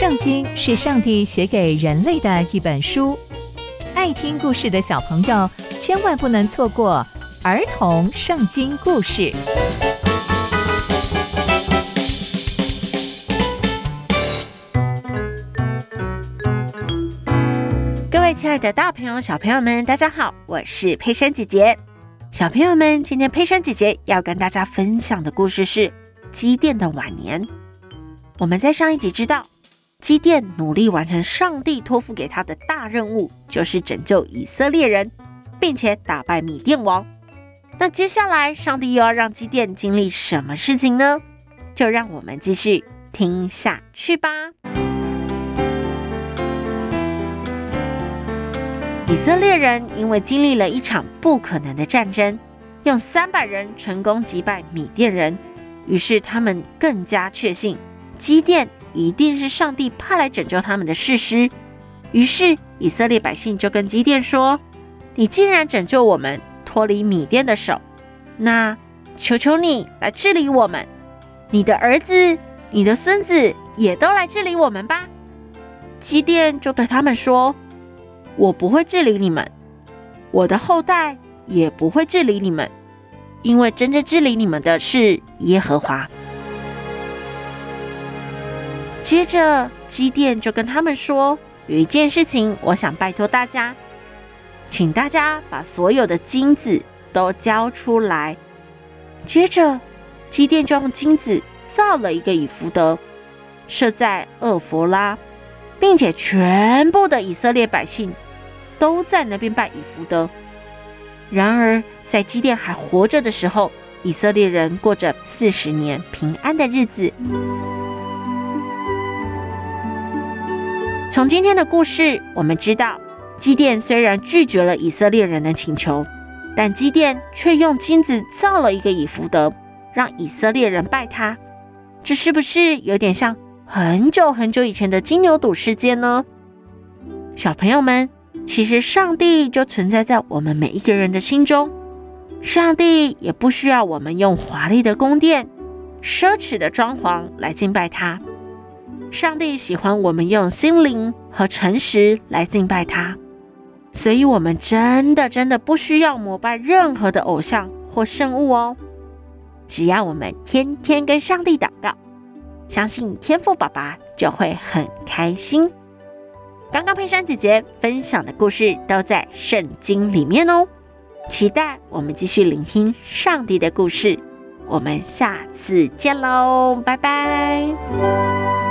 圣经是上帝写给人类的一本书，爱听故事的小朋友千万不能错过儿童圣经故事。各位亲爱的大朋友、小朋友们，大家好，我是佩珊姐姐。小朋友们，今天佩珊姐姐要跟大家分享的故事是基甸的晚年。我们在上一集知道。基甸努力完成上帝托付给他的大任务，就是拯救以色列人，并且打败米甸王。那接下来，上帝又要让基甸经历什么事情呢？就让我们继续听下去吧。以色列人因为经历了一场不可能的战争，用三百人成功击败米甸人，于是他们更加确信基甸。一定是上帝派来拯救他们的事实。于是以色列百姓就跟基甸说：“你既然拯救我们脱离米甸的手，那求求你来治理我们，你的儿子、你的孙子也都来治理我们吧。”基甸就对他们说：“我不会治理你们，我的后代也不会治理你们，因为真正治理你们的是耶和华。”接着，基甸就跟他们说：“有一件事情，我想拜托大家，请大家把所有的金子都交出来。”接着，基甸就用金子造了一个以弗得，设在厄弗拉，并且全部的以色列百姓都在那边拜以弗得。然而，在基甸还活着的时候，以色列人过着四十年平安的日子。从今天的故事，我们知道，基甸虽然拒绝了以色列人的请求，但基甸却用金子造了一个以弗得，让以色列人拜他。这是不是有点像很久很久以前的金牛犊事件呢？小朋友们，其实上帝就存在在我们每一个人的心中，上帝也不需要我们用华丽的宫殿、奢侈的装潢来敬拜他。上帝喜欢我们用心灵和诚实来敬拜他，所以我们真的真的不需要膜拜任何的偶像或圣物哦。只要我们天天跟上帝祷告，相信天父爸爸就会很开心。刚刚佩珊姐姐分享的故事都在圣经里面哦，期待我们继续聆听上帝的故事。我们下次见喽，拜拜。